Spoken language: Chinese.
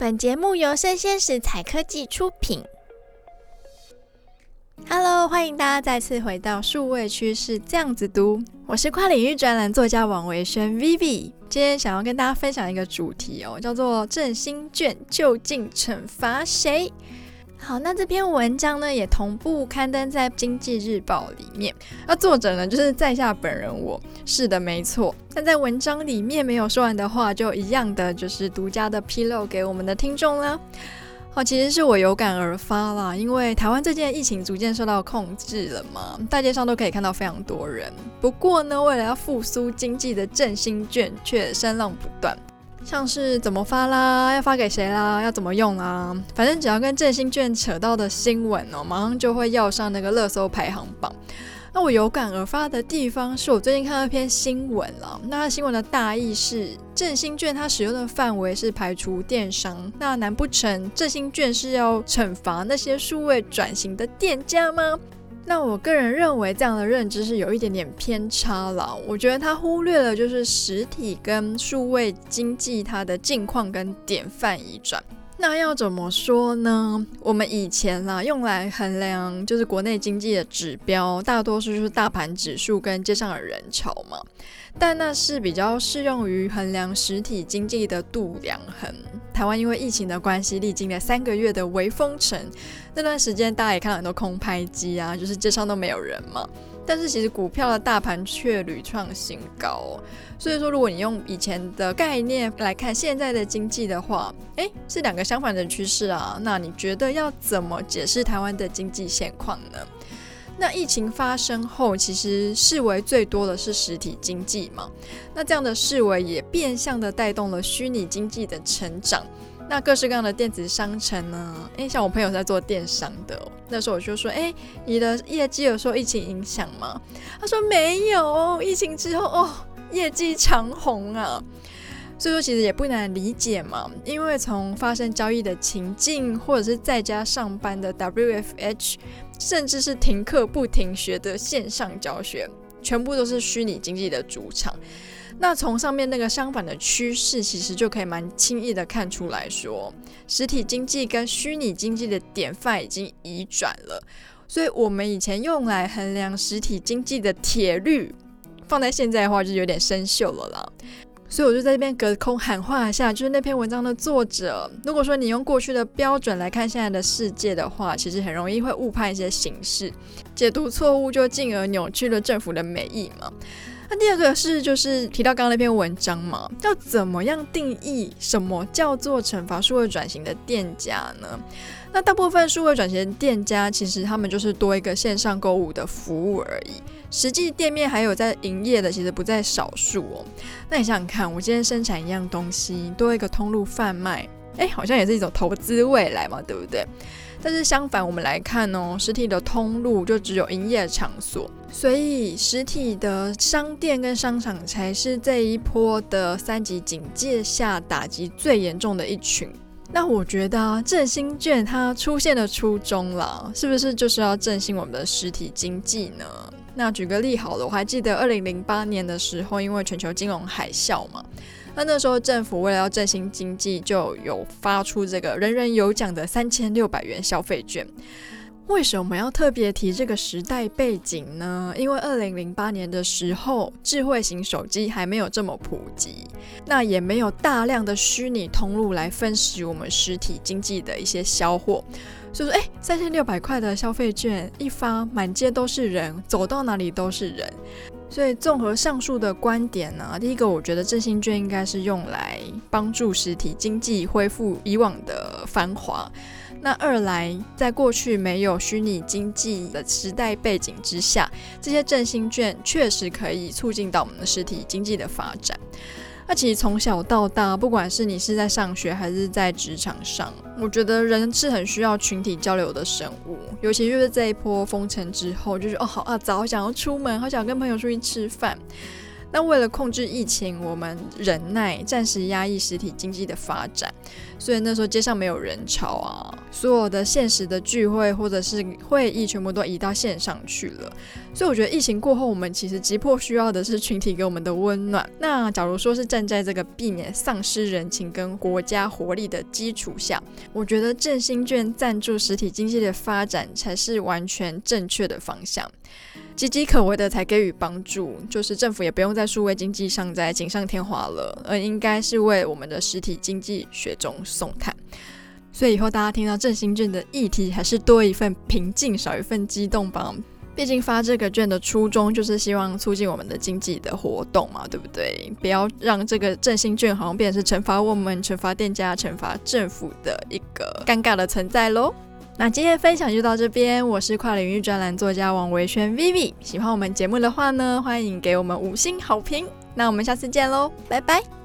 本节目由生鲜食材科技出品。Hello，欢迎大家再次回到数位趋势这样子读，我是跨领域专栏作家王维轩 Vivi。今天想要跟大家分享一个主题哦，叫做振兴券究竟惩罚谁？好，那这篇文章呢也同步刊登在《经济日报》里面。那作者呢就是在下本人我，是的，没错。但在文章里面没有说完的话，就一样的就是独家的披露给我们的听众了。好，其实是我有感而发啦，因为台湾最近的疫情逐渐受到控制了嘛，大街上都可以看到非常多人。不过呢，为了要复苏经济的振兴券却声浪不断。像是怎么发啦，要发给谁啦，要怎么用啊？反正只要跟振兴券扯到的新闻哦，马上就会要上那个热搜排行榜。那我有感而发的地方，是我最近看到一篇新闻了。那新闻的大意是，振兴券它使用的范围是排除电商，那难不成振兴券是要惩罚那些数位转型的店家吗？那我个人认为这样的认知是有一点点偏差了。我觉得他忽略了就是实体跟数位经济它的境况跟典范移转。那要怎么说呢？我们以前啦用来衡量就是国内经济的指标，大多数就是大盘指数跟街上的人潮嘛。但那是比较适用于衡量实体经济的度量衡。台湾因为疫情的关系，历经了三个月的微封城。那段时间，大家也看到很多空拍机啊，就是街上都没有人嘛。但是其实股票的大盘却屡创新高。所以说，如果你用以前的概念来看现在的经济的话，诶，是两个相反的趋势啊。那你觉得要怎么解释台湾的经济现况呢？那疫情发生后，其实视为最多的是实体经济嘛。那这样的视为也变相的带动了虚拟经济的成长。那各式各样的电子商城呢？诶，像我朋友在做电商的，那时候我就说，诶，你的业绩有受疫情影响吗？他说没有，疫情之后哦，业绩长红啊。所以说其实也不难理解嘛，因为从发生交易的情境，或者是在家上班的 WFH，甚至是停课不停学的线上教学，全部都是虚拟经济的主场。那从上面那个相反的趋势，其实就可以蛮轻易的看出来说，实体经济跟虚拟经济的典范已经移转了。所以，我们以前用来衡量实体经济的铁律，放在现在的话就有点生锈了啦。所以，我就在这边隔空喊话一下，就是那篇文章的作者，如果说你用过去的标准来看现在的世界的话，其实很容易会误判一些形势，解读错误，就进而扭曲了政府的美意嘛。那第二个是，就是提到刚刚那篇文章嘛，要怎么样定义什么叫做惩罚数位转型的店家呢？那大部分数位转型的店家，其实他们就是多一个线上购物的服务而已，实际店面还有在营业的，其实不在少数哦。那你想想看，我今天生产一样东西，多一个通路贩卖，哎，好像也是一种投资未来嘛，对不对？但是相反，我们来看哦，实体的通路就只有营业场所，所以实体的商店跟商场才是这一波的三级警戒下打击最严重的一群。那我觉得，振兴券它出现的初衷啦，是不是就是要振兴我们的实体经济呢？那举个例好了，我还记得二零零八年的时候，因为全球金融海啸嘛。那那时候政府为了要振兴经济，就有发出这个人人有奖的三千六百元消费券。为什么要特别提这个时代背景呢？因为二零零八年的时候，智慧型手机还没有这么普及，那也没有大量的虚拟通路来分食我们实体经济的一些销货。所以说，哎，三千六百块的消费券一发，满街都是人，走到哪里都是人。所以，综合上述的观点呢，第一个，我觉得振兴券应该是用来帮助实体经济恢复以往的繁华。那二来，在过去没有虚拟经济的时代背景之下，这些振兴券确实可以促进到我们的实体经济的发展。那其实从小到大，不管是你是在上学还是在职场上，我觉得人是很需要群体交流的生物。尤其就是这一波封城之后，就是哦好啊，早想要出门，好想跟朋友出去吃饭。那为了控制疫情，我们忍耐，暂时压抑实体经济的发展，所以那时候街上没有人潮啊，所有的现实的聚会或者是会议全部都移到线上去了。所以我觉得疫情过后，我们其实急迫需要的是群体给我们的温暖。那假如说是站在这个避免丧失人情跟国家活力的基础下，我觉得振兴券赞助实体经济的发展才是完全正确的方向。岌岌可危的才给予帮助，就是政府也不用在数位经济上再锦上添花了，而应该是为我们的实体经济雪中送炭。所以以后大家听到振兴券的议题，还是多一份平静，少一份激动吧。毕竟发这个券的初衷就是希望促进我们的经济的活动嘛，对不对？不要让这个振兴券好像变成惩罚我们、惩罚店家、惩罚政府的一个尴尬的存在喽。那今天分享就到这边，我是跨领域专栏作家王维轩 Vivi。喜欢我们节目的话呢，欢迎给我们五星好评。那我们下次见喽，拜拜。